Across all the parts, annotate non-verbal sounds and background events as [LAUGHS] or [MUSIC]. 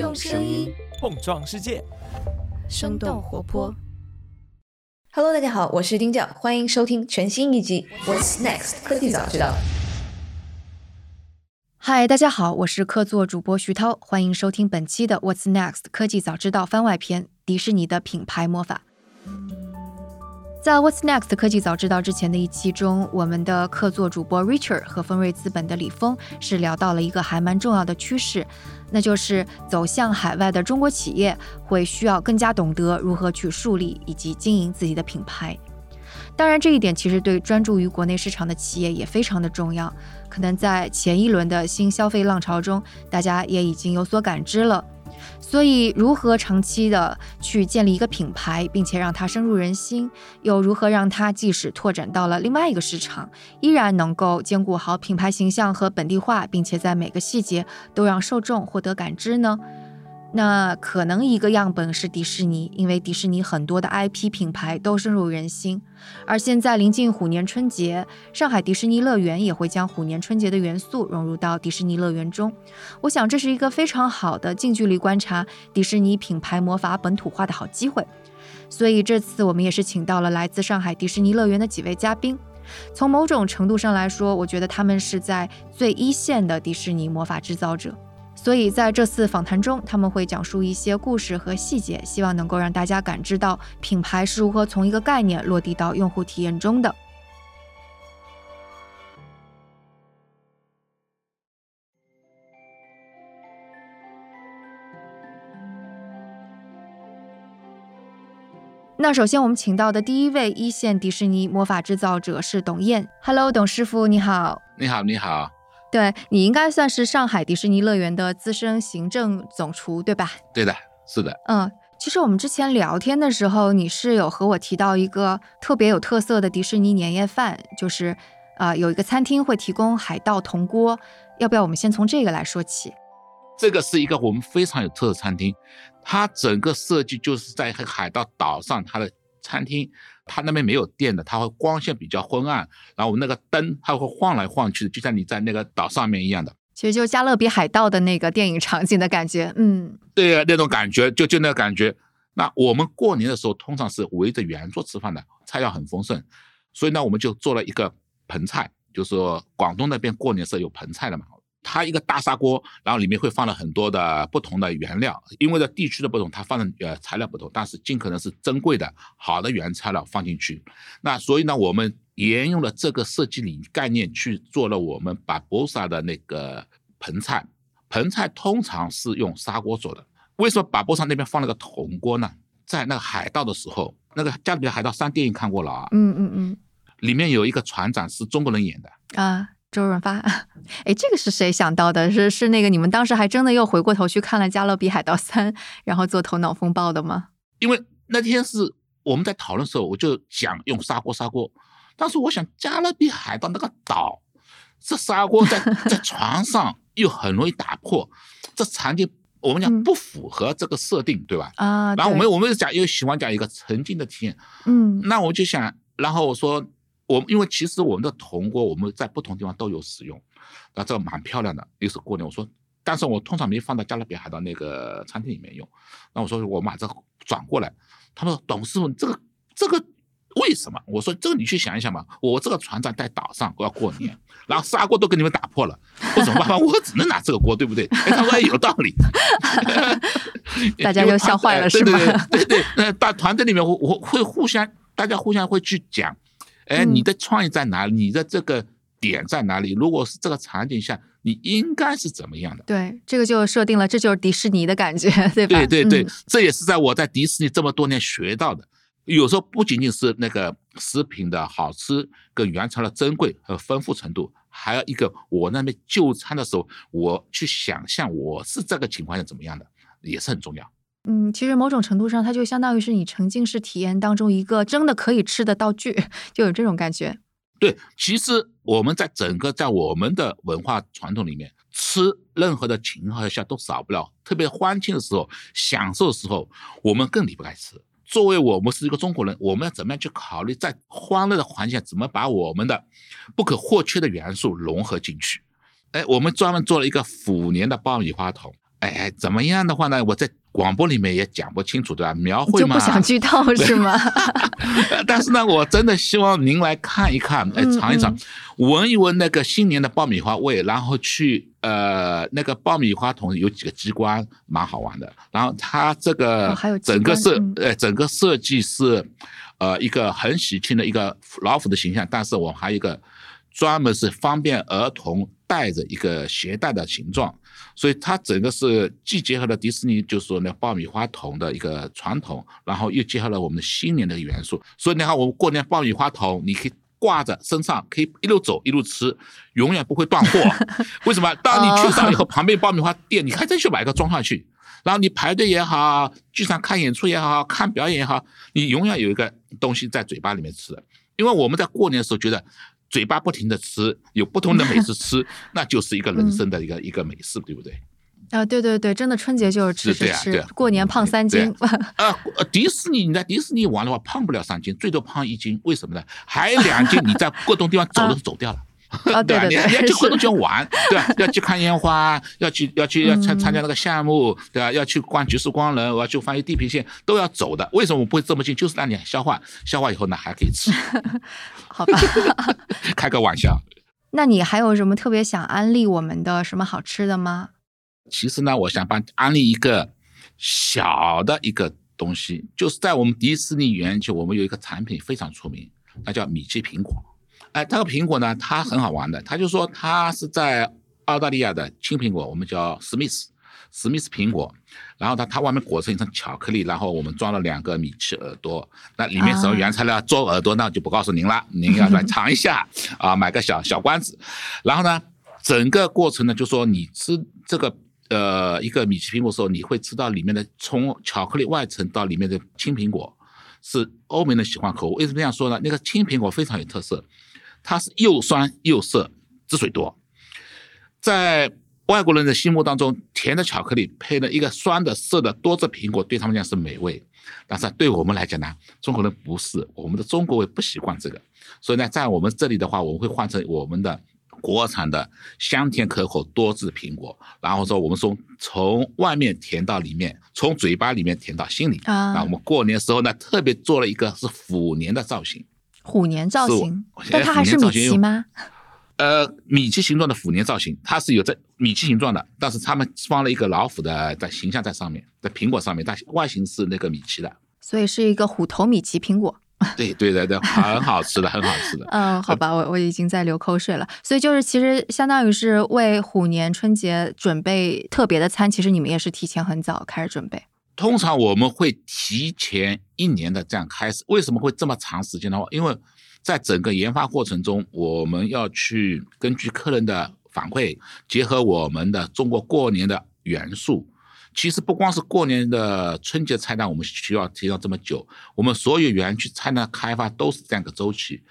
用声音碰撞世界，生动活泼。Hello，大家好，我是丁教，欢迎收听全新一集《What's Next 科技早知道》。嗨，大家好，我是客座主播徐涛，欢迎收听本期的 What's Next 科技早知道番外篇：迪士尼的品牌魔法。在 What's Next 科技早知道之前的一期中，我们的客座主播 Richard 和丰瑞资本的李峰是聊到了一个还蛮重要的趋势，那就是走向海外的中国企业会需要更加懂得如何去树立以及经营自己的品牌。当然，这一点其实对专注于国内市场的企业也非常的重要。可能在前一轮的新消费浪潮中，大家也已经有所感知了。所以，如何长期的去建立一个品牌，并且让它深入人心，又如何让它即使拓展到了另外一个市场，依然能够兼顾好品牌形象和本地化，并且在每个细节都让受众获得感知呢？那可能一个样本是迪士尼，因为迪士尼很多的 IP 品牌都深入人心。而现在临近虎年春节，上海迪士尼乐园也会将虎年春节的元素融入到迪士尼乐园中。我想这是一个非常好的近距离观察迪士尼品牌魔法本土化的好机会。所以这次我们也是请到了来自上海迪士尼乐园的几位嘉宾。从某种程度上来说，我觉得他们是在最一线的迪士尼魔法制造者。所以在这次访谈中，他们会讲述一些故事和细节，希望能够让大家感知到品牌是如何从一个概念落地到用户体验中的。那首先我们请到的第一位一线迪士尼魔法制造者是董燕。Hello，董师傅，你好。你好，你好。对你应该算是上海迪士尼乐园的资深行政总厨，对吧？对的，是的。嗯，其实我们之前聊天的时候，你是有和我提到一个特别有特色的迪士尼年夜饭，就是啊、呃，有一个餐厅会提供海盗铜锅，要不要我们先从这个来说起？这个是一个我们非常有特色餐厅，它整个设计就是在海盗岛上，它的餐厅。它那边没有电的，它会光线比较昏暗，然后我那个灯它会晃来晃去的，就像你在那个岛上面一样的。其实就加勒比海盗的那个电影场景的感觉，嗯，对啊，那种感觉，就就那个感觉。那我们过年的时候通常是围着圆桌吃饭的，菜肴很丰盛，所以呢，我们就做了一个盆菜，就是说广东那边过年是有盆菜的嘛。它一个大砂锅，然后里面会放了很多的不同的原料，因为的地区的不同，它放的呃材料不同，但是尽可能是珍贵的好的原材料放进去。那所以呢，我们沿用了这个设计理概念去做了我们把博萨的那个盆菜。盆菜通常是用砂锅做的，为什么把博萨那边放了个铜锅呢？在那个海盗的时候，那个《加勒比海盗三》电影看过了啊，嗯嗯嗯，里面有一个船长是中国人演的啊。周润发，[LAUGHS] 哎，这个是谁想到的？是是那个你们当时还真的又回过头去看了《加勒比海盗三》，然后做头脑风暴的吗？因为那天是我们在讨论的时候，我就想用砂锅砂锅，但是我想加勒比海盗那个岛，这砂锅在在船上又很容易打破，这场景我们讲不符合这个设定，嗯、对吧？啊，然后我们我们讲又喜欢讲一个沉浸的体验，嗯，那我就想，然后我说。我因为其实我们的铜锅我们在不同地方都有使用，那这个蛮漂亮的。又是过年，我说，但是我通常没放到加勒比海盗那个餐厅里面用。那我说我把这转过来，他们说董师傅这个这个为什么？我说这个你去想一想吧。我这个船长在岛上，我要过年，然后砂锅都给你们打破了，我怎么办法？我只能拿这个锅，对不对？哎，他说有道理，[LAUGHS] 大家就笑坏了，是吧？对对对，呃，大团队里面我我会互相，大家互相会去讲。哎，你的创意在哪里？你的这个点在哪里？如果是这个场景下，你应该是怎么样的？对，这个就设定了，这就是迪士尼的感觉，对吧？对对对，嗯、这也是在我在迪士尼这么多年学到的。有时候不仅仅是那个食品的好吃跟原材料珍贵和丰富程度，还有一个我那边就餐的时候，我去想象我是这个情况下怎么样的，也是很重要。嗯，其实某种程度上，它就相当于是你沉浸式体验当中一个真的可以吃的道具，[LAUGHS] 就有这种感觉。对，其实我们在整个在我们的文化传统里面，吃任何的情况下都少不了，特别欢庆的时候、享受的时候，我们更离不开吃。作为我们是一个中国人，我们要怎么样去考虑在欢乐的环境下，怎么把我们的不可或缺的元素融合进去？哎，我们专门做了一个虎年的爆米花桶。哎，怎么样的话呢？我在广播里面也讲不清楚，对吧？描绘嘛，就不想剧透 [LAUGHS] 是吗？[LAUGHS] 但是呢，我真的希望您来看一看，哎，尝一尝，闻一闻那个新年的爆米花味，然后去呃，那个爆米花桶有几个机关，蛮好玩的。然后它这个整个设呃整个设计是呃一个很喜庆的一个老虎的形象，但是我还有一个专门是方便儿童带着一个携带的形状。所以它整个是既结合了迪士尼，就是说那爆米花桶的一个传统，然后又结合了我们的新年的元素。所以你看，我们过年爆米花桶，你可以挂着身上，可以一路走一路吃，永远不会断货。[LAUGHS] 为什么？当你去上以后，旁边爆米花店，你还真去买个装上去，然后你排队也好，剧场看演出也好看表演也好，你永远有一个东西在嘴巴里面吃。因为我们在过年的时候觉得。嘴巴不停的吃，有不同的美食吃，[LAUGHS] 那就是一个人生的一个一个美事，对不对？啊，对对对，真的春节就是吃吃吃，过年胖三斤。[LAUGHS] 啊，迪士尼你在迪士尼玩的话，胖不了三斤，最多胖一斤，为什么呢？还有两斤你在各种地方走都走掉了。啊，对 [LAUGHS] 对，你要去各种地方玩，对吧？[LAUGHS] 要去看烟花，要去要去要参参加那个项目，对吧？要去逛菊石光人，我要去翻译地平线，都要走的。为什么我不会这么近？就是让你消化，消化以后呢还可以吃。[LAUGHS] 好吧，开个玩笑。那你还有什么特别想安利我们的什么好吃的吗？其实呢，我想帮安利一个小的一个东西，就是在我们迪士尼园区，我们有一个产品非常出名，那叫米奇苹果。哎，这个苹果呢，它很好玩的。他就说它是在澳大利亚的青苹果，我们叫史密斯，史密斯苹果。然后它它外面裹成一层巧克力，然后我们装了两个米奇耳朵。那里面什么原材料做耳朵，那就不告诉您了，您要来尝一下啊，买个小小罐子。然后呢，整个过程呢，就说你吃这个呃一个米奇苹果的时候，你会吃到里面的从巧克力外层到里面的青苹果，是欧美人喜欢口味。为什么这样说呢？那个青苹果非常有特色。它是又酸又涩，汁水多。在外国人的心目当中，甜的巧克力配了一个酸的涩的多汁苹果，对他们讲是美味。但是对我们来讲呢，中国人不是，我们的中国胃不习惯这个。所以呢，在我们这里的话，我们会换成我们的国产的香甜可口多汁苹果。然后说，我们从从外面甜到里面，从嘴巴里面甜到心里。啊，那我们过年时候呢，特别做了一个是虎年的造型。虎年造型，但它还是米奇吗？呃，米奇形状的虎年造型，它是有这米奇形状的，但是他们放了一个老虎的在形象在上面，在苹果上面，但外形是那个米奇的，所以是一个虎头米奇苹果。[LAUGHS] 对对对对，很好吃的，很好吃的。嗯，好吧，我我已经在流口水了。所以就是其实相当于是为虎年春节准备特别的餐，其实你们也是提前很早开始准备。通常我们会提前一年的这样开始，为什么会这么长时间的话？因为在整个研发过程中，我们要去根据客人的反馈，结合我们的中国过年的元素。其实不光是过年的春节菜单，我们需要提到这么久。我们所有园区菜单开发都是这样一个周期。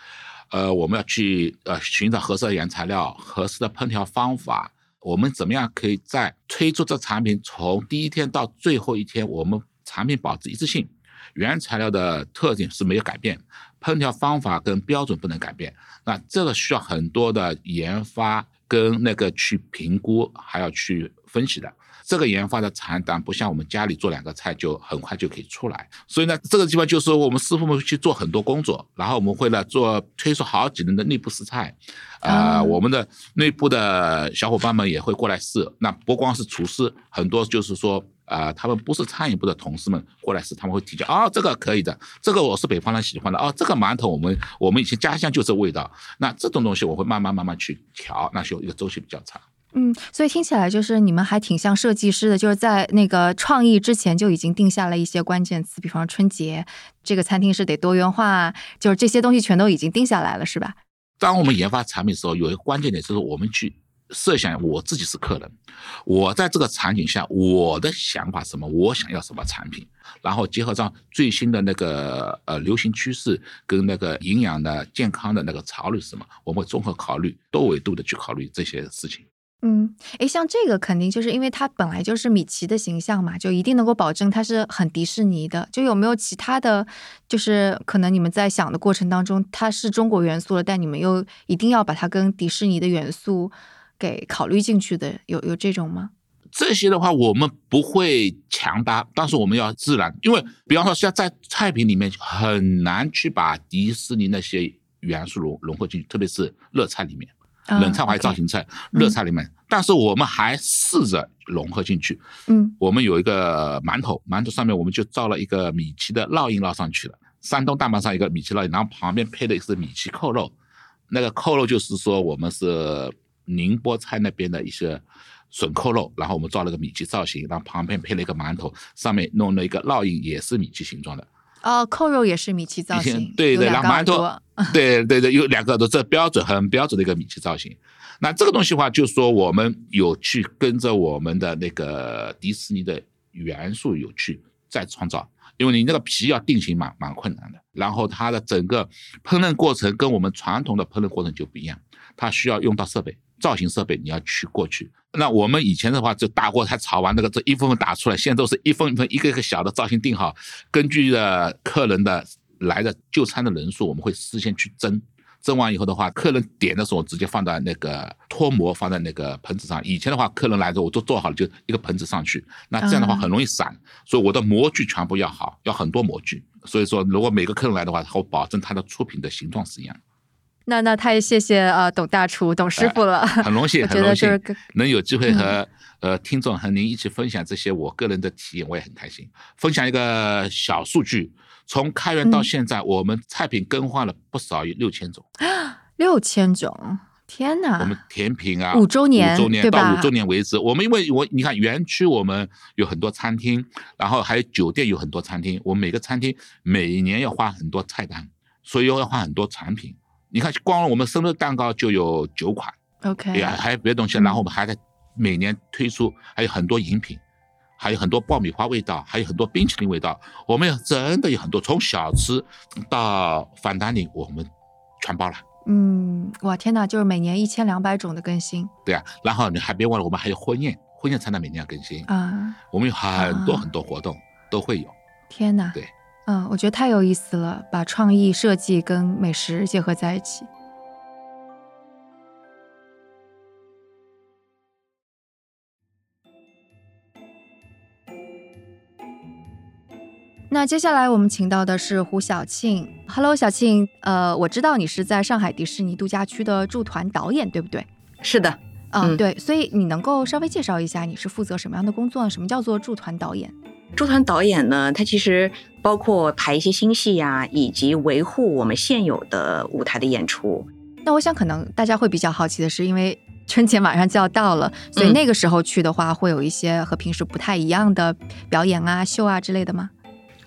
呃，我们要去呃寻找合适的原材料、合适的烹调方法。我们怎么样可以在推出这产品从第一天到最后一天，我们产品保持一致性，原材料的特点是没有改变，烹调方法跟标准不能改变。那这个需要很多的研发跟那个去评估，还要去分析的。这个研发的产单不像我们家里做两个菜就很快就可以出来，所以呢，这个地方就是我们师傅们去做很多工作，然后我们会呢做推出好几轮的内部试菜，啊，我们的内部的小伙伴们也会过来试。那不光是厨师，很多就是说，啊，他们不是餐饮部的同事们过来试，他们会提交啊，这个可以的，这个我是北方人喜欢的哦，这个馒头我们我们以前家乡就这味道，那这种东西我会慢慢慢慢去调，那就一个周期比较长。嗯，所以听起来就是你们还挺像设计师的，就是在那个创意之前就已经定下了一些关键词，比方说春节这个餐厅是得多元化，就是这些东西全都已经定下来了，是吧？当我们研发产品的时候，有一个关键点就是我们去设想我自己是客人，我在这个场景下我的想法什么，我想要什么产品，然后结合上最新的那个呃流行趋势跟那个营养的健康的那个潮流是什么，我们会综合考虑多维度的去考虑这些事情。嗯，诶，像这个肯定就是因为它本来就是米奇的形象嘛，就一定能够保证它是很迪士尼的。就有没有其他的就是可能你们在想的过程当中，它是中国元素了，但你们又一定要把它跟迪士尼的元素给考虑进去的，有有这种吗？这些的话，我们不会强搭，但是我们要自然，因为比方说像在菜品里面很难去把迪士尼那些元素融融合进去，特别是热菜里面，冷菜还是造型菜，热菜里面，但是我们还试着融合进去。嗯我们有一个馒头，馒头上面我们就造了一个米奇的烙印烙上去了，山东大馒上一个米奇烙印，然后旁边配的是米奇扣肉，那个扣肉就是说我们是宁波菜那边的一些笋扣肉，然后我们造了个米奇造型，然后旁边配了一个馒头，上面弄了一个烙印，也是米奇形状的。哦，扣肉也是米奇造型，对对，两个然后馒头对对对，有两个耳朵，这标准很标准的一个米奇造型。那这个东西的话，就是说我们有去跟着我们的那个迪士尼的元素有去再创造，因为你那个皮要定型蛮蛮困难的，然后它的整个烹饪过程跟我们传统的烹饪过程就不一样，它需要用到设备。造型设备你要去过去，那我们以前的话就大锅才炒完那个这一份份打出来，现在都是一份一份一个一个小的造型定好，根据的客人的来的就餐的人数，我们会事先去蒸。蒸完以后的话，客人点的时候直接放在那个脱模，放在那个盆子上。以前的话，客人来的时候我都做好了，就一个盆子上去。那这样的话啊很容易散，所以我的模具全部要好，要很多模具。所以说，如果每个客人来的话，我保证他的出品的形状是一样的。那那太谢谢呃董大厨董师傅了，很荣幸，[LAUGHS] 很荣幸就是能有机会和、呃听众和您一起分享这些我个人的体验，我也很开心。分享一个小数据，从开园到嗯现在，我们菜品更换了不少于六千种。[GASPS] 六千种，天我们！甜品啊，五周年五周年到五周年为止，我们因为我你看园区我们有很多餐厅，然后还有酒店有很多餐厅，我们每个餐厅每年要花很多菜单，所以要换很多产品。你看，光我们生日蛋糕就有九款，OK，也还有别的东西，嗯然后我们还在每年推出，还有很多饮品，还有很多爆米花味道，还有很多冰淇淋味道。我们有真的有很多，从小吃到反单领，我们全包了。嗯，哇天哪，就是每年一千两百种的更新对啊，然后你还别忘了，我们还有婚宴，婚宴菜单每年要更新，啊！我们有很多啊很多活动都会有。天哪，对，嗯，我觉得太有意思了，把创意设计跟美食结合在一起。那接下来我们请到的是胡晓庆。Hello，小庆，呃，我知道你是在上海迪士尼度假区的驻团导演，对不对？是的，啊、嗯对，所以你能够稍微介绍一下你是负责什么样的工作呢？什么叫做驻团导演？驻团导演呢，他其实包括排一些新戏呀、以及维护我们现有的舞台的演出。那我想可能大家会比较好奇的是，因为春节马上就要到了，所以嗯那个时候去的话，会有一些和平时不太一样的表演啊、秀啊之类的吗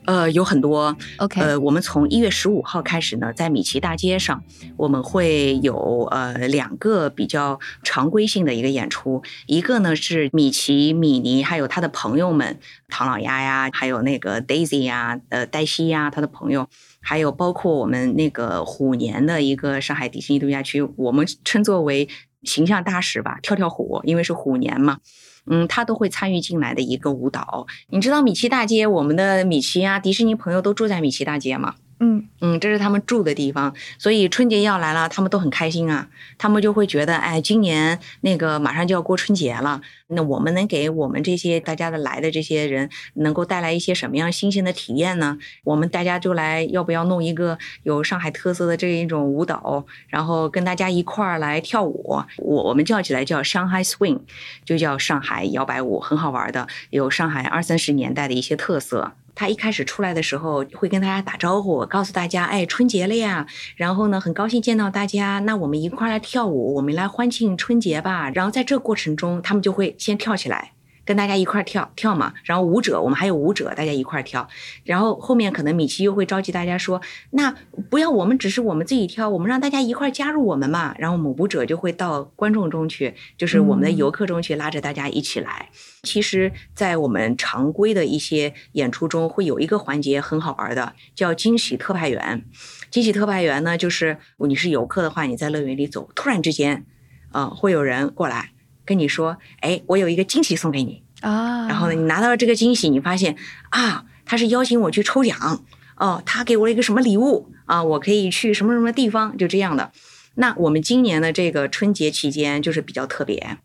呃，有很多，？OK，、呃，我们从一月十五号开始呢，在米奇大街上，我们会有呃两个比较常规性的一个演出，一个呢是米奇、米妮还有他的朋友们，唐老鸭呀，还有那个 Daisy 呀，呃，黛西呀，他的朋友。还有包括我们那个虎年的一个上海迪士尼度假区，我们称作为形象大使吧，跳跳虎，因为是虎年嘛，嗯，他都会参与进来的一个舞蹈。你知道米奇大街，我们的米奇啊，迪士尼朋友都住在米奇大街吗？嗯，嗯，这是他们住的地方，所以春节要来了，他们都很开心啊。他们就会觉得，哎，今年那个马上就要过春节了，那我们能给我们这些大家的来的这些人，能够带来一些什么样新鲜的体验呢？我们大家就来，要不要弄一个有上海特色的这一种舞蹈，然后跟大家一块儿来跳舞？我我们叫起来叫 Shanghai Swing，就叫上海摇摆舞，很好玩的，有上海二三十年代的一些特色。他一开始出来的时候会跟大家打招呼，告诉大家，哎，春节了呀，然后呢，很高兴见到大家，那我们一块儿来跳舞，我们来欢庆春节吧。然后在这过程中，他们就会先跳起来。跟大家一块儿跳跳嘛，然后舞者我们还有舞者，大家一块儿跳，然后后面可能米奇又会召集大家说，那不要我们只是我们自己跳，我们让大家一块儿加入我们嘛，然后我们舞者就会到观众中去，就是我们的嗯游客中去，拉着大家一起来。其实，在我们常规的一些演出中，会有一个环节很好玩的，叫惊喜特派员。惊喜特派员呢，就是你是游客的话，你在乐园里走，突然之间，呃，会有人过来跟你说，哎，我有一个惊喜送给你。啊，然后呢，你拿到了这个惊喜，你发现啊，他是邀请我去抽奖。哦，他给我了一个什么礼物。啊，我可以去什么什么地方，就这样的。那我们今年的这个春节期间就是比较特别，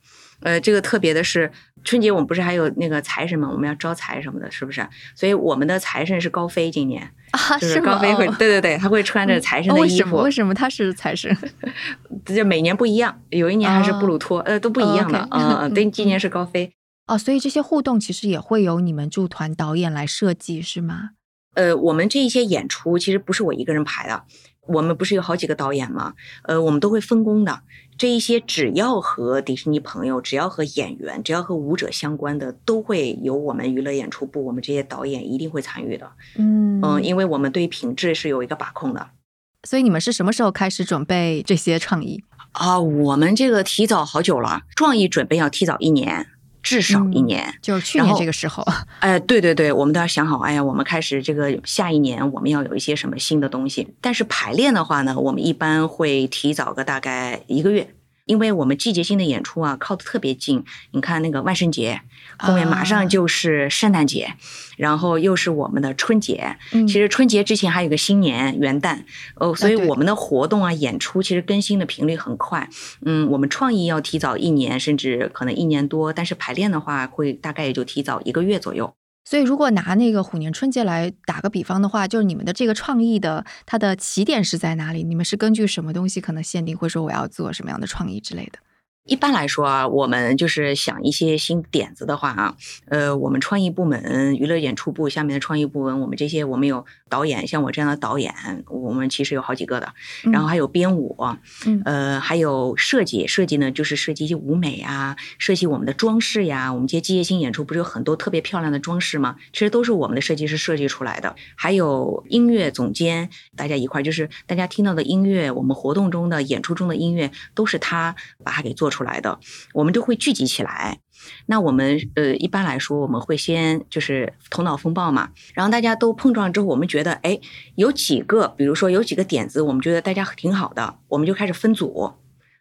呃，这个特别的是春节我们不是还有那个财神嘛，我们要招财什么的，是不是？所以我们的财神是高飞，今年啊，就是高飞会，对对对，他会穿着财神哦的衣服为什么？为，什么他是财神？[LAUGHS] 就每年不一样，有一年还是布鲁托，呃，都不一样的哦，嗯、嗯，[LAUGHS] 对，今年是高飞。哦，所以这些互动其实也会由你们驻团导演来设计，是吗？呃，我们这一些演出其实不是我一个人排的，我们不是有好几个导演吗？呃，我们都会分工的。这一些只要和迪士尼朋友、只要和演员、只要和舞者相关的，都会有我们娱乐演出部，我们这些导演一定会参与的。嗯嗯，因为我们对品质是有一个把控的。所以你们是什么时候开始准备这些创意？啊，我们这个提早好久了，创意准备要提早一年，至少一嗯年。就是去年这个时候。[LAUGHS] 哎，对对对，我们都要想好，哎呀，我们开始这个下一年我们要有一些什么新的东西。但是排练的话呢，我们一般会提早个大概一个月，因为我们季节性的演出啊靠得特别近。你看那个万圣节，后面马啊上就是圣诞节，然后又是我们的春节。嗯其实春节之前还有个新年元旦哦，所以我们的活动啊、演出其实更新的频率很快。嗯，我们创意要提早一年，甚至可能一年多，但是排练的话会大概也就提早一个月左右。所以如果拿那个虎年春节来打个比方的话，就是你们的这个创意的它的起点是在哪里？你们是根据什么东西可能限定，会说我要做什么样的创意之类的？一般来说啊，我们就是想一些新点子的话啊，呃，我们创意部门、娱乐演出部下面的创意部门，我们这些我们有导演，像我这样的导演，我们其实有好几个的，然后还有编舞，嗯。呃，还有设计，设计呢就是设计一些舞美啊，设计我们的装饰呀，我们这些机械性演出不是有很多特别漂亮的装饰吗？其实都是我们的设计师设计出来的，还有音乐总监，大家一块儿就是大家听到的音乐，我们活动中的演出中的音乐都是他把它给做出来的，我们都会聚集起来。那我们呃一般来说，我们会先就是头脑风暴嘛，然后大家都碰撞之后，我们觉得哎有几个，比如说有几个点子，我们觉得大家挺好的，我们就开始分组。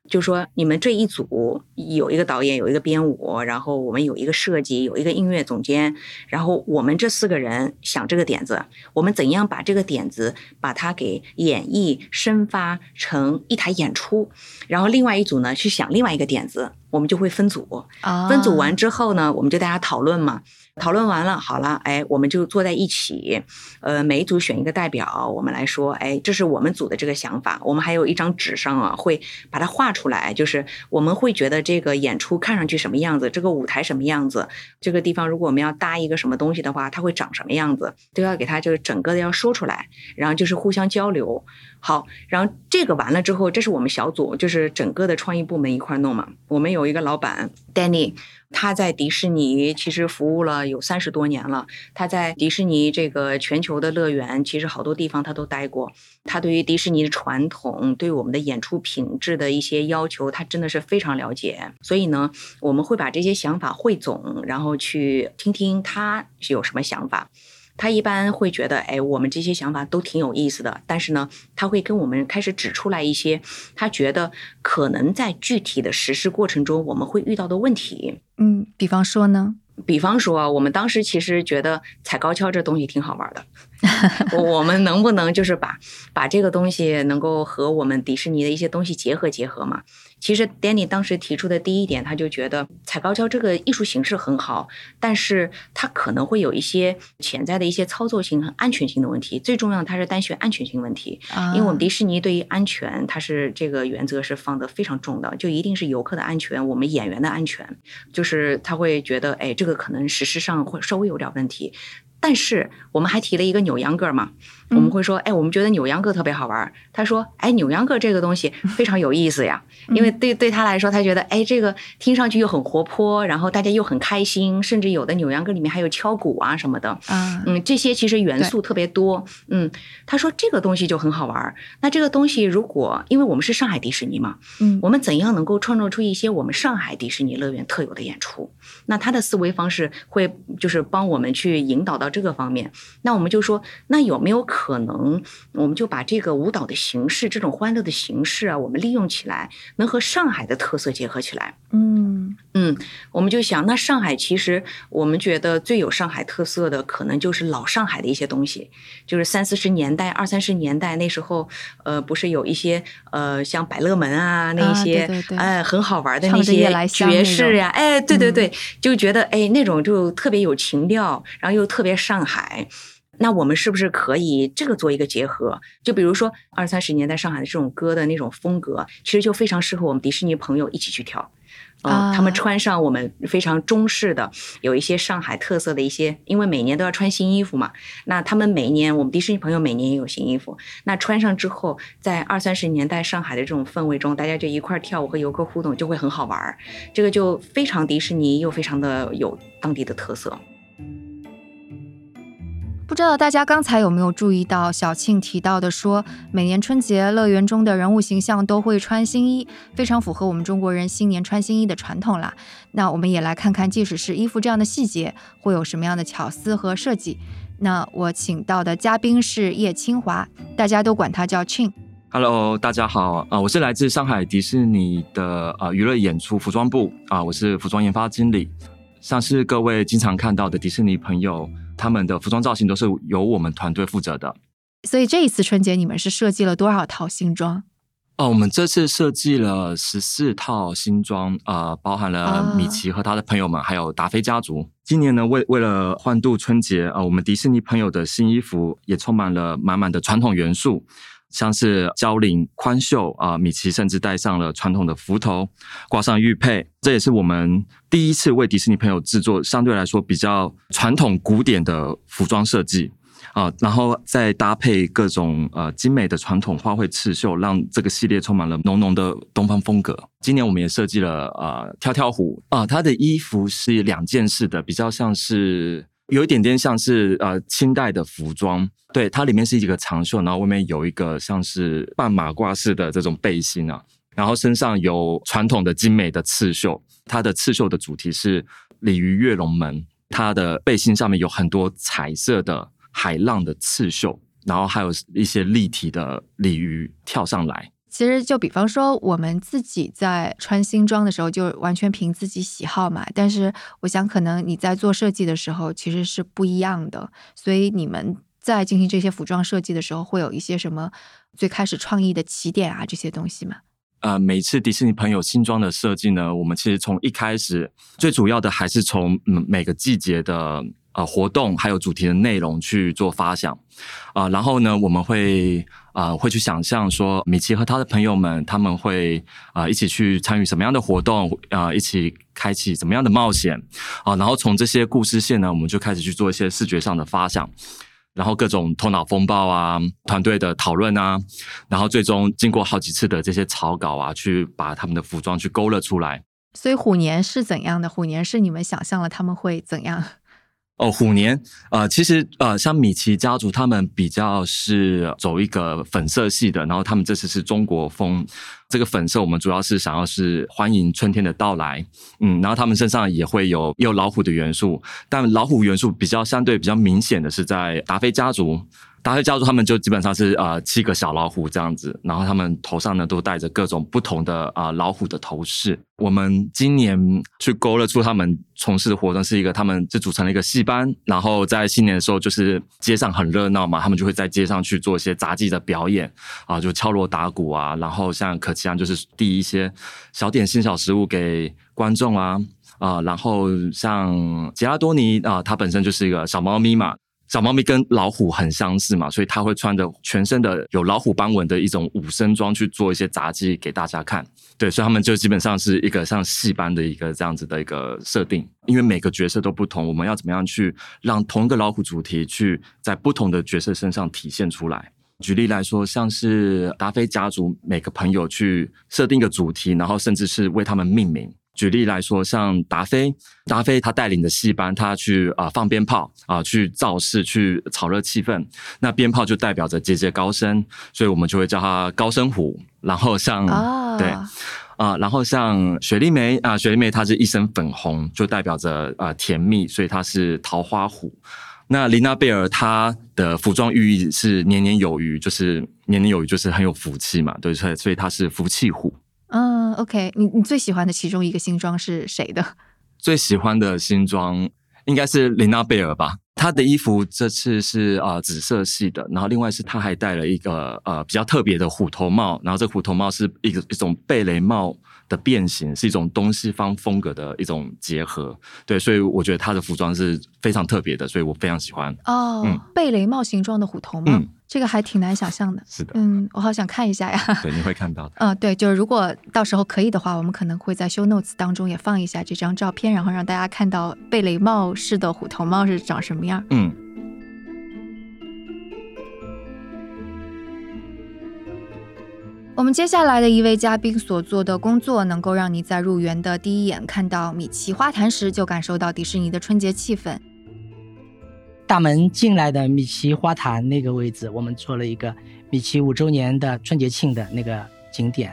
就说你们这一组有一个导演，有一个编舞，然后我们有一个设计，有一个音乐总监，然后我们这四个人想这个点子，我们怎样把这个点子把它给演绎生发成一台演出，然后另外一组呢去想另外一个点子，我们就会分组，啊分组完之后呢，我们就大家讨论嘛，讨论完了，好了，哎，我们就坐在一起，呃，每一组选一个代表，我们来说，哎，这是我们组的这个想法。我们还有一张纸上啊，会把它画出来，就是我们会觉得这个演出看上去什么样子，这个舞台什么样子，这个地方如果我们要搭一个什么东西的话，它会长什么样子，都要给它就是整个的要说出来，然后就是互相交流。好，然后这个完了之后，这是我们小组，就是整个的创意部门一块儿弄嘛。我们有一个老板 Danny，他在迪士尼其实服务了有三十多年了。他在迪士尼这个全球的乐园，其实好多地方他都待过。他对于迪士尼的传统，对我们的演出品质的一些要求，他真的是非常了解。所以呢，我们会把这些想法汇总，然后去听听他有什么想法。他一般会觉得，哎，我们这些想法都挺有意思的，但是呢，他会跟我们开始指出来一些他觉得可能在具体的实施过程中我们会遇到的问题。嗯，比方说呢？比方说，我们当时其实觉得踩高跷这东西挺好玩的，我 [LAUGHS] 我们能不能就是把把这个东西能够和我们迪士尼的一些东西结合结合嘛？其实 Danny 当时提出的第一点，他就觉得踩高跷这个艺术形式很好，但是它可能会有一些潜在的一些操作性和安全性的问题。最重要，它是单选安全性问题。啊，因为我们迪士尼对于安全，它是这个原则是放得非常重的，就一定是游客的安全，我们演员的安全，就是他会觉得，哎，这个可能实施上会稍微有点问题。但是我们还提了一个扭秧歌嘛，我们会说，哎，我们觉得扭秧歌特别好玩。他说，哎，扭秧歌这个东西非常有意思呀，因为对对他来说，他觉得，哎，这个听上去又很活泼，然后大家又很开心，甚至有的扭秧歌里面还有敲鼓啊什么的。啊，嗯，这些其实元素特别多。嗯，他说这个东西就很好玩儿。那这个东西如果因为我们是上海迪士尼嘛，嗯我们怎样能够创造出一些我们上海迪士尼乐园特有的演出？那他的思维方式会就是帮我们去引导到这个方面。那我们就说，那有没有可能，我们就把这个舞蹈的形式，这种欢乐的形式啊，我们利用起来，能和上海的特色结合起来？嗯嗯，我们就想，那上海其实我们觉得最有上海特色的，可能就是老上海的一些东西，就是三四十年代、二三十年代那时候，呃，不是有一些呃，像百乐门啊那些，哎，很好玩的那些爵士呀，哎，对对对，就觉得哎，那种就特别有情调，然后又特别上海。那我们是不是可以这个做一个结合？就比如说二三十年代上海的这种歌的那种风格，其实就非常适合我们迪士尼朋友一起去跳。啊，他们穿上我们非常中式的，有一些上海特色的一些，因为每年都要穿新衣服嘛。那他们每年，我们迪士尼朋友每年也有新衣服。那穿上之后，在二三十年代上海的这种氛围中，大家就一块跳舞和游客互动，就会很好玩儿。这个就非常迪士尼，又非常的有当地的特色。不知道大家刚才有没有注意到小庆提到的，说每年春节乐园中的人物形象都会穿新衣，非常符合我们中国人新年穿新衣的传统啦。那我们也来看看，即使是衣服这样的细节，会有什么样的巧思和设计。那我请到的嘉宾是叶清华，大家都管他叫庆。Hello，大家好啊，我是来自上海迪士尼的呃娱乐演出服装部啊，我是服装研发经理。像是各位经常看到的迪士尼朋友。他们的服装造型都是由我们团队负责的，所以这一次春节你们是设计了多少套新装？哦，我们这次设计了十四套新装，呃，包含了米奇和他的朋友们，还有达菲家族。今年呢，为为了欢度春节啊，我们迪士尼朋友的新衣服也充满了满满的传统元素。像是交领宽袖啊，米奇甚至戴上了传统的福头，挂上玉佩，这也是我们第一次为迪士尼朋友制作相对来说比较传统古典的服装设计啊，然后再搭配各种呃精美的传统花卉刺绣，让这个系列充满了浓浓的东方风格。今年我们也设计了呃跳跳虎啊，它的衣服是两件式的，比较像是。有一点点像是呃清代的服装，对，它里面是一个长袖，然后外面有一个像是半马褂式的这种背心啊，然后身上有传统的精美的刺绣，它的刺绣的主题是鲤鱼跃龙门，它的背心上面有很多彩色的海浪的刺绣，然后还有一些立体的鲤鱼跳上来。其实就比方说，我们自己在穿新装的时候，就完全凭自己喜好嘛。但是我想，可能你在做设计的时候，其实是不一样的。所以你们在进行这些服装设计的时候，会有一些什么最开始创意的起点啊，这些东西吗？呃，每次迪士尼朋友新装的设计呢，我们其实从一开始最主要的还是从每个季节的呃活动还有主题的内容去做发想啊，然后呢，我们会。啊，会去想象说，米奇和他的朋友们，他们会啊一起去参与什么样的活动啊，一起开启怎么样的冒险啊，然后从这些故事线呢，我们就开始去做一些视觉上的发想，然后各种头脑风暴啊，团队的讨论啊，然后最终经过好几次的这些草稿啊，去把他们的服装去勾勒出来。所以虎年是怎样的？虎年是你们想象了他们会怎样？哦，虎年呃，其实呃，像米奇家族他们比较是走一个粉色系的，然后他们这次是中国风，这个粉色我们主要是想要是欢迎春天的到来，嗯，然后他们身上也会有有老虎的元素，但老虎元素比较相对比较明显的是在达菲家族。达菲家族他们就基本上是呃七个小老虎这样子，然后他们头上呢都戴着各种不同的啊老虎的头饰。我们今年去勾勒出他们从事的活动是一个，他们就组成了一个戏班，然后在新年的时候就是街上很热闹嘛，他们就会在街上去做一些杂技的表演啊，就敲锣打鼓啊，然后像可奇安就是递一些小点心、小食物给观众啊啊，然后像杰拉多尼啊，他本身就是一个小猫咪嘛。小猫咪跟老虎很相似嘛，所以它会穿着全身的有老虎斑纹的一种武身装去做一些杂技给大家看。对，所以他们就基本上是一个像戏班的一个这样子的一个设定。因为每个角色都不同，我们要怎么样去让同一个老虎主题去在不同的角色身上体现出来？举例来说，像是达菲家族每个朋友去设定一个主题，然后甚至是为他们命名。举例来说，像达菲，达菲他带领的戏班，他去啊放鞭炮啊，去造势，去炒热气氛。那鞭炮就代表着节节高升，所以我们就会叫他高升虎。然后像对啊，然后像雪莉梅啊，雪莉梅她是一身粉红，就代表着啊甜蜜，所以她是桃花虎。那琳娜贝尔她的服装寓意是年年有余，就是年年有余，就是很有福气嘛，对，所以所以她是福气虎。嗯，OK，你你最喜欢的其中一个新装是谁的？[LAUGHS] 最喜欢的新装应该是琳娜贝尔吧。她的衣服这次是啊紫色系的，然后另外是她还戴了一个呃比较特别的虎头帽，然后这虎头帽是一个一种贝雷帽的变形，是一种东西方风格的一种结合。对，所以我觉得他的服装是非常特别的，所以我非常喜欢。哦，嗯贝雷帽形状的虎头帽，嗯这个还挺难想象的。是的，嗯，我好想看一下呀。[LAUGHS] 对，你会看到的。嗯，[LAUGHS] 对，就是如果到时候可以的话，我们可能会在 show notes 当中也放一下这张照片，然后让大家看到贝雷帽式的虎头帽是长什么样。嗯。我们接下来的一位嘉宾所做的工作，能够让你在入园的第一眼看到米奇花坛时，就感受到迪士尼的春节气氛。大门进来的米奇花坛那个位置，我们做了一个米奇五周年的春节庆的那个景点。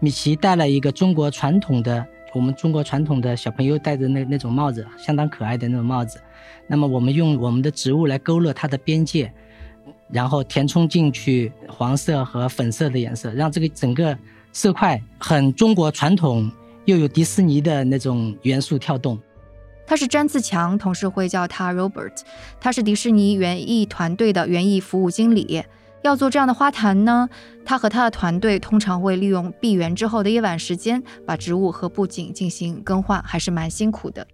米奇戴了一个中国传统的，我们中国传统的小朋友戴的那那种帽子，相当可爱的那种帽子。那么我们用我们的植物来勾勒它的边界，然后填充进去黄色和粉色的颜色，让这个整个色块很中国传统，又有迪士尼的那种元素跳动。他是詹自强，同事会叫他 Robert。他是迪士尼园艺团队的园艺服务经理。要做这样的花坛呢，他和他的团队通常会利用闭园之后的夜晚时间，把植物和布景进行更换，还是蛮辛苦的。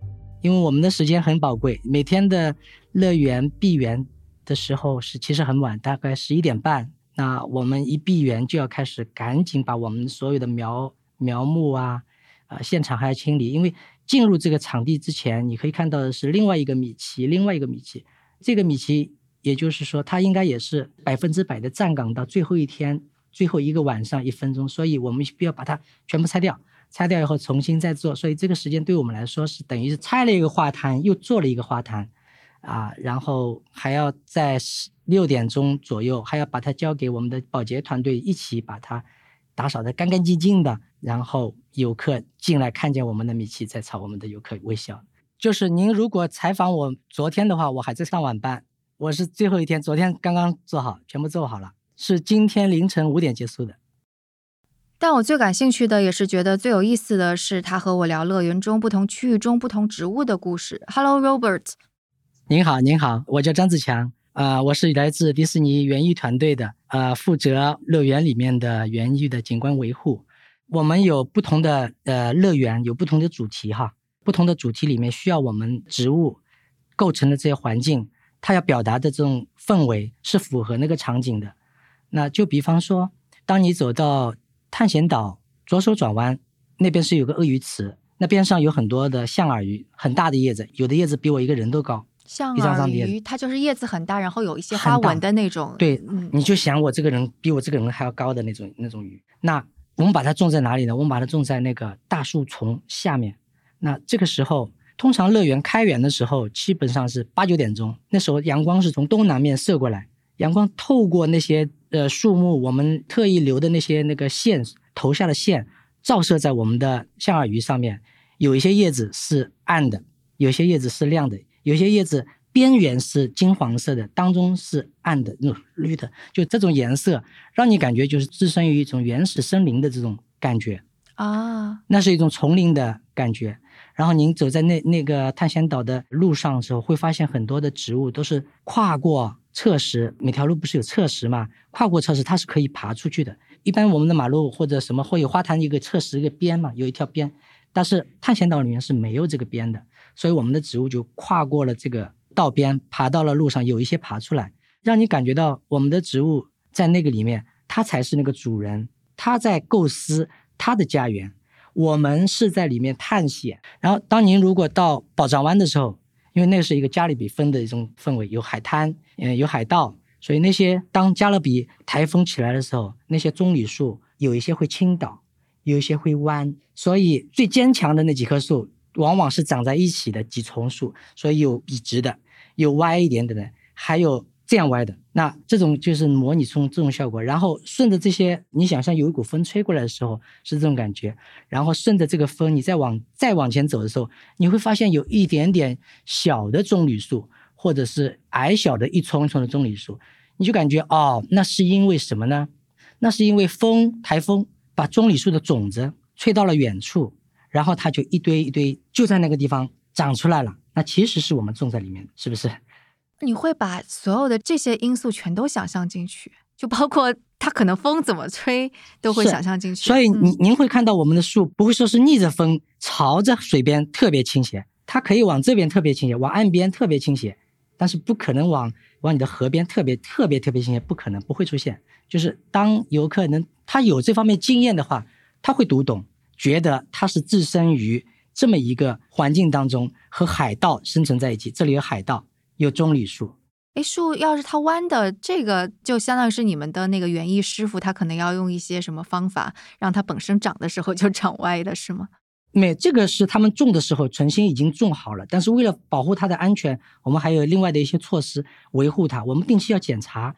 因为我们的时间很宝贵，每天的乐园闭园的时候是其实很晚，大概十一点半。那我们一闭园就要开始赶紧把我们所有的苗苗木啊，呃，现场还要清理，因为进入这个场地之前，你可以看到的是另外一个米奇，另外一个米奇，这个米奇，也就是说，它应该也是百分之百的站岗到最后一天，最后一个晚上一分钟，所以我们必要把它全部拆掉，拆掉以后重新再做，所以这个时间对我们来说是等于是拆了一个花坛，又做了一个花坛，啊，然后还要在六点钟左右，还要把它交给我们的保洁团队一起把它打扫得干干净净的，然后游客进来看见我们的米奇，在朝我们的游客微笑。就是您如果采访我昨天的话，我还在上晚班，我是最后一天，昨天刚刚做好，全部做好了，是今天凌晨五点结束的。但我最感兴趣的，也是觉得最有意思的是，他和我聊乐园中不同区域中不同植物的故事。Hello, Robert。您好，您好，我叫张子强，啊、我是来自迪士尼园艺团队的，呃，负责乐园里面的园艺的景观维护。我们有不同的呃乐园，有不同的主题哈，不同的主题里面需要我们植物构成的这些环境，它要表达的这种氛围是符合那个场景的。那就比方说，当你走到探险岛，左手转弯，那边是有个鳄鱼池，那边上有很多的象耳鱼，很大的叶子，有的叶子比我一个人都高。象耳鱼，它就是叶子很大，然后有一些花纹的那种。对，嗯，你就想我这个人比我这个人还要高的那种那种鱼。那我们把它种在哪里呢？我们把它种在那个大树丛下面。那这个时候，通常乐园开园的时候，基本上是八九点钟，那时候阳光是从东南面射过来，阳光透过那些呃树木，我们特意留的那些那个线投下的线，照射在我们的象耳鱼上面。有一些叶子是暗的，有些叶子是亮的，有些叶子边缘是金黄色的，当中是暗的那种绿的，就这种颜色，让你感觉就是置身于一种原始森林的这种感觉，啊，那是一种丛林的感觉。然后您走在那那个探险岛的路上的时候，会发现很多的植物都是跨过侧石，每条路不是有侧石嘛？跨过侧石它是可以爬出去的。一般我们的马路或者什么会有花坛一个侧石一个边嘛，有一条边，但是探险岛里面是没有这个边的，所以我们的植物就跨过了这个道边，爬到了路上，有一些爬出来，让你感觉到我们的植物在那个里面，它才是那个主人，它在构思它的家园。我们是在里面探险。然后，当您如果到宝藏湾的时候，因为那是一个加勒比风的一种氛围，有海滩，嗯，有海盗，所以那些当加勒比台风起来的时候，那些棕榈树有一些会倾倒，有一些会弯，所以最坚强的那几棵树往往是长在一起的几丛树，所以有笔直的，有歪一点点的，还有这样歪的。那这种就是模拟出这种效果，然后顺着这些，你想象有一股风吹过来的时候是这种感觉，然后顺着这个风，你再往再往前走的时候，你会发现有一点点小的棕榈树或者是矮小的一丛一丛的棕榈树，你就感觉哦，那是因为什么呢？那是因为风台风把棕榈树的种子吹到了远处，然后它就一堆一堆就在那个地方长出来了。那其实是我们种在里面，是不是？你会把所有的这些因素全都想象进去，就包括它可能风怎么吹都会想象进去。所以嗯您您会看到我们的树不会说是逆着风朝着水边特别倾斜，它可以往这边特别倾斜，往岸边特别倾斜，但是不可能往往你的河边特别特别特别倾斜，不可能不会出现。就是当游客能他有这方面经验的话，他会读懂，觉得他是置身于这么一个环境当中，和海盗生存在一起。这里有海盗，有棕榈树，哎，树要是它弯的，这个就相当于是你们的那个园艺师傅，他可能要用一些什么方法，让它本身长的时候就长歪的，是吗？没，这个是他们种的时候存心已经种好了，但是为了保护它的安全，我们还有另外的一些措施维护它。我们定期要检查。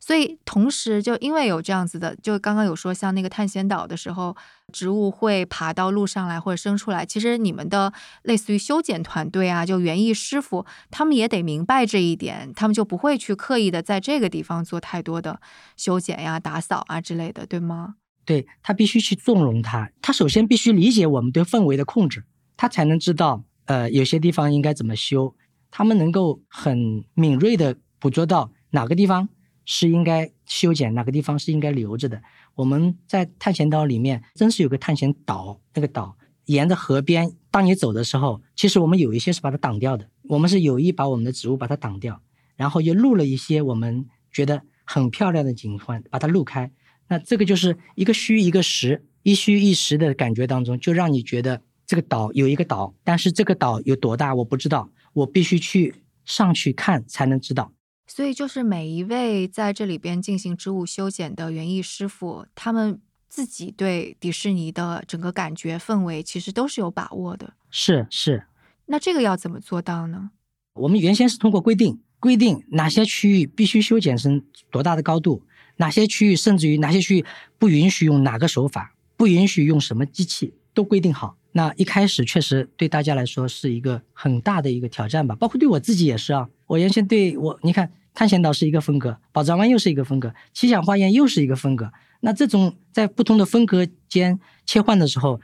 所以同时，就因为有这样子的，就刚刚有说，像那个探险岛的时候，植物会爬到路上来或者生出来。其实你们的类似于修剪团队啊，就园艺师傅，他们也得明白这一点，他们就不会去刻意的在这个地方做太多的修剪呀、打扫啊之类的，对吗？对他必须去纵容他，他首先必须理解我们对氛围的控制，他才能知道，呃，有些地方应该怎么修。他们能够很敏锐的捕捉到哪个地方是应该修剪，哪个地方是应该留着的。我们在探险岛里面真是有个探险岛，那个岛沿着河边，当你走的时候，其实我们有一些是把它挡掉的，我们是有意把我们的植物把它挡掉，然后又录了一些我们觉得很漂亮的景观，把它录开。那这个就是一个虚一个实，一虚一实的感觉当中，就让你觉得这个岛有一个岛，但是这个岛有多大我不知道，我必须去上去看才能知道。所以就是每一位在这里边进行植物修剪的园艺师傅，他们自己对迪士尼的整个感觉氛围其实都是有把握的。是是，那这个要怎么做到呢？我们原先是通过规定，规定哪些区域必须修剪成多大的高度，哪些区域甚至于哪些区域不允许用哪个手法，不允许用什么机器，都规定好。那一开始确实对大家来说是一个很大的一个挑战吧，包括对我自己也是啊。我原先对我，你看探险岛是一个风格，宝藏湾又是一个风格，奇想花园又是一个风格。那这种在不同的风格间切换的时候，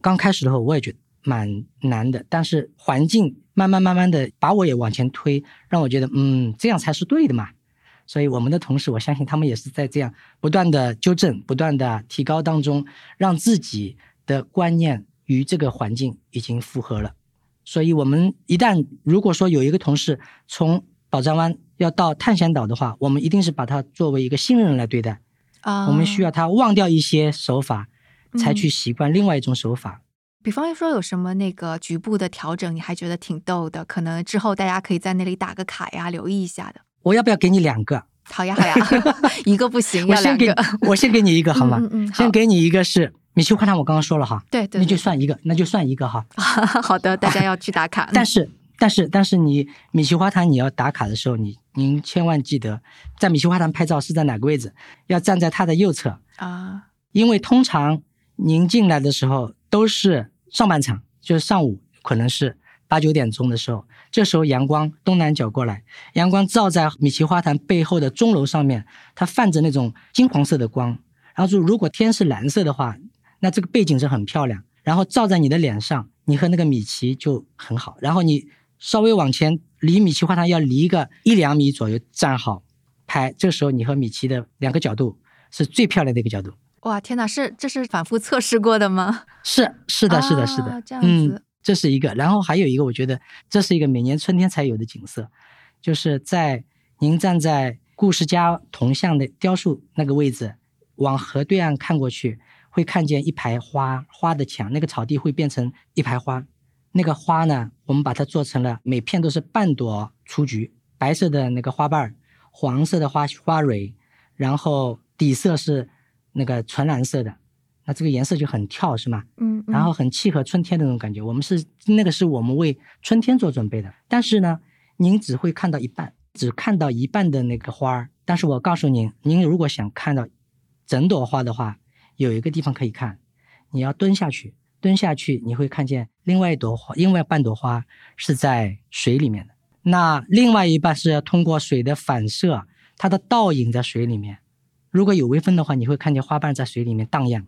刚开始的时候我也觉得蛮难的，但是环境慢慢慢慢的把我也往前推，让我觉得嗯，这样才是对的嘛。所以我们的同事，我相信他们也是在这样不断的纠正、不断的提高当中，让自己的观念与这个环境已经符合了。所以，我们一旦如果说有一个同事从宝藏湾要到探险岛的话，我们一定是把他作为一个新人来对待。啊我们需要他忘掉一些手法，才去嗯习惯另外一种手法。比方说有什么那个局部的调整，你还觉得挺逗的，可能之后大家可以在那里打个卡呀，留意一下的。我要不要给你两个？好呀，好呀，[LAUGHS] 一个不行，我先给要两个。我先给你一个好吗？嗯嗯先给你一个是米奇花坛，我刚刚说了哈，对对，那就算一个，那就算一个哈。[LAUGHS] 好的，[LAUGHS] 大家要去打卡。但是但是但是你米奇花坛你要打卡的时候，你您千万记得，在米奇花坛拍照是在哪个位置？要站在它的右侧，啊，因为通常您进来的时候都是上半场，就是上午可能是八九点钟的时候，这时候阳光东南角过来，阳光照在米奇花坛背后的钟楼上面，它泛着那种金黄色的光。然后就如果天是蓝色的话，那这个背景是很漂亮。然后照在你的脸上，你和那个米奇就很好。然后你稍微往前，离米奇花坛要离个一两米左右站好拍，这时候你和米奇的两个角度是最漂亮的一个角度。哇，天哪，是这是反复测试过的吗？[LAUGHS] 是是的，是的，是的，啊这样嗯，这是一个。然后还有一个，我觉得这是一个每年春天才有的景色，就是在您站在故事家铜像的雕塑那个位置，往河对岸看过去，会看见一排花，花的墙，那个草地会变成一排花。那个花呢，我们把它做成了每片都是半朵雏菊，白色的那个花瓣儿，黄色的花花蕊，然后底色是那个纯蓝色的，那这个颜色就很跳，是吗？嗯，然后很契合春天的那种感觉。我们是那个是我们为春天做准备的，但是呢，您只会看到一半，只看到一半的那个花儿。但是我告诉您，您如果想看到整朵花的话，有一个地方可以看，你要蹲下去，蹲下去你会看见另外一朵花，另外半朵花是在水里面的。那另外一半是要通过水的反射，它的倒影在水里面。如果有微风的话，你会看见花瓣在水里面荡漾。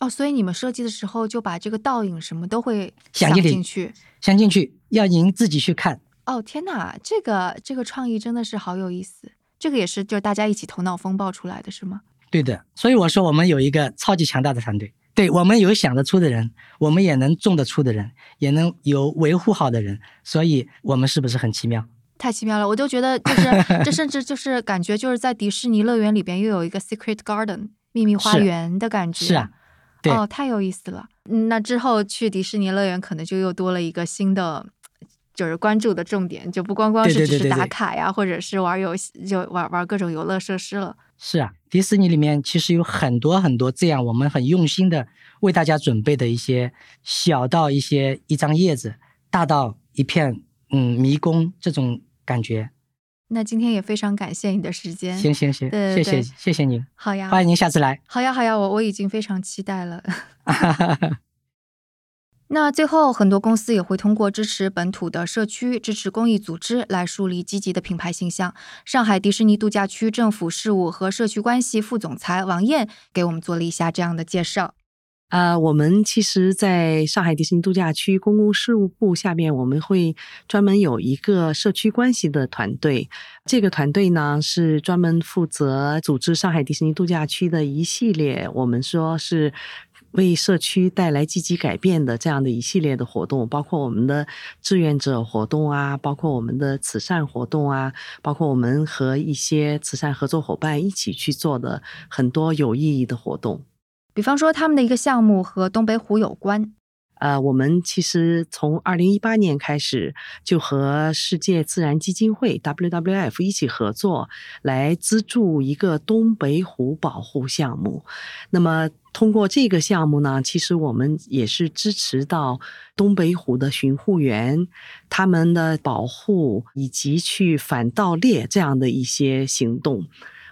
哦，所以你们设计的时候就把这个倒影什么都会想进去。想进去，要您自己去看。哦，天哪，这个这个创意真的是好有意思。这个也是就是大家一起头脑风暴出来的是吗？对的，所以我说我们有一个超级强大的团队。对我们有想得出的人，我们也能种得出的人，也能有维护好的人，所以我们是不是很奇妙？太奇妙了，我就觉得就是这，甚至就是感觉就是在迪士尼乐园里边又有一个 secret garden 秘密花园的感觉。是啊，对哦，太有意思了。嗯，那之后去迪士尼乐园可能就又多了一个新的。就是关注的重点，就不光光是只是打卡呀，或者是玩游戏，就玩玩各种游乐设施了。是啊，迪士尼里面其实有很多很多这样，我们很用心的为大家准备的一些小到一些一张叶子，大到一片嗯迷宫这种感觉。那今天也非常感谢你的时间。行行行，谢谢谢谢您。好呀，欢迎您下次来。好呀好呀，我我已经非常期待了。[LAUGHS] 那最后，很多公司也会通过支持本土的社区、支持公益组织来树立积极的品牌形象。上海迪士尼度假区政府事务和社区关系副总裁王燕给我们做了一下这样的介绍。呃，我们其实在上海迪士尼度假区公共事务部下面，我们会专门有一个社区关系的团队。这个团队呢，是专门负责组织上海迪士尼度假区的一系列，我们说是。为社区带来积极改变的这样的一系列的活动，包括我们的志愿者活动啊，包括我们的慈善活动啊，包括我们和一些慈善合作伙伴一起去做的很多有意义的活动。比方说，他们的一个项目和东北虎有关。呃，我们其实从二零一八年开始就和世界自然基金会 （WWF） 一起合作，来资助一个东北虎保护项目。那么，通过这个项目呢，其实我们也是支持到东北虎的巡护员他们的保护，以及去反盗猎这样的一些行动。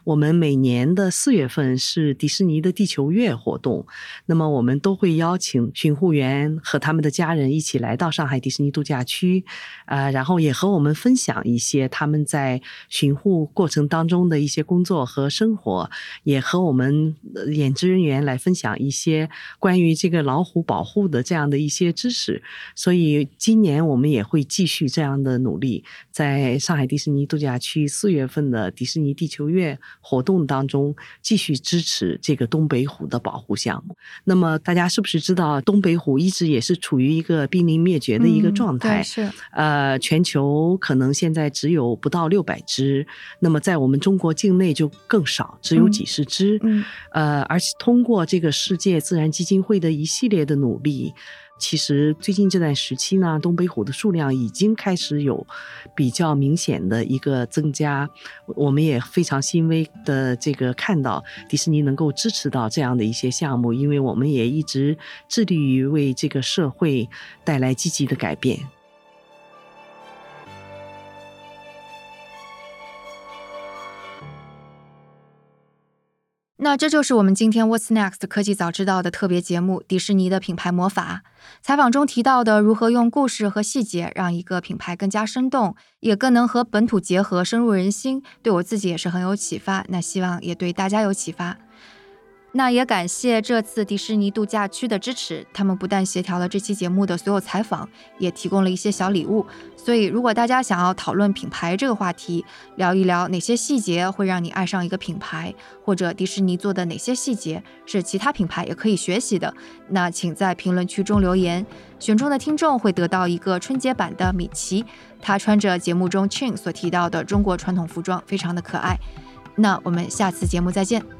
我们每年的四月份是迪士尼的地球月活动，那么我们都会邀请巡护员和他们的家人一起来到上海迪士尼度假区，呃，然后也和我们分享一些他们在巡护过程当中的一些工作和生活，也和我们演职人员来分享一些关于这个老虎保护的这样的一些知识。所以今年我们也会继续这样的努力，在上海迪士尼度假区四月份的迪士尼地球月。活动当中继续支持这个东北虎的保护项目。那么大家是不是知道东北虎一直也是处于一个濒临灭绝的一个状态？是。呃，全球可能现在只有不到六百只，那么在我们中国境内就更少，只有几十只。嗯。呃，而且通过这个世界自然基金会的一系列的努力。其实最近这段时期呢，东北虎的数量已经开始有比较明显的一个增加。我们也非常欣慰的这个看到迪士尼能够支持到这样的一些项目，因为我们也一直致力于为这个社会带来积极的改变。那这就是我们今天 What's Next 科技早知道的特别节目——迪士尼的品牌魔法。采访中提到的如何用故事和细节让一个品牌更加生动，也更能和本土结合，深入人心，对我自己也是很有启发。那希望也对大家有启发。那也感谢这次迪士尼度假区的支持，他们不但协调了这期节目的所有采访，也提供了一些小礼物。所以，如果大家想要讨论品牌这个话题，聊一聊哪些细节会让你爱上一个品牌，或者迪士尼做的哪些细节是其他品牌也可以学习的，那请在评论区中留言。选中的听众会得到一个春节版的米奇，他穿着节目中 Chin 所提到的中国传统服装，非常的可爱。那我们下次节目再见。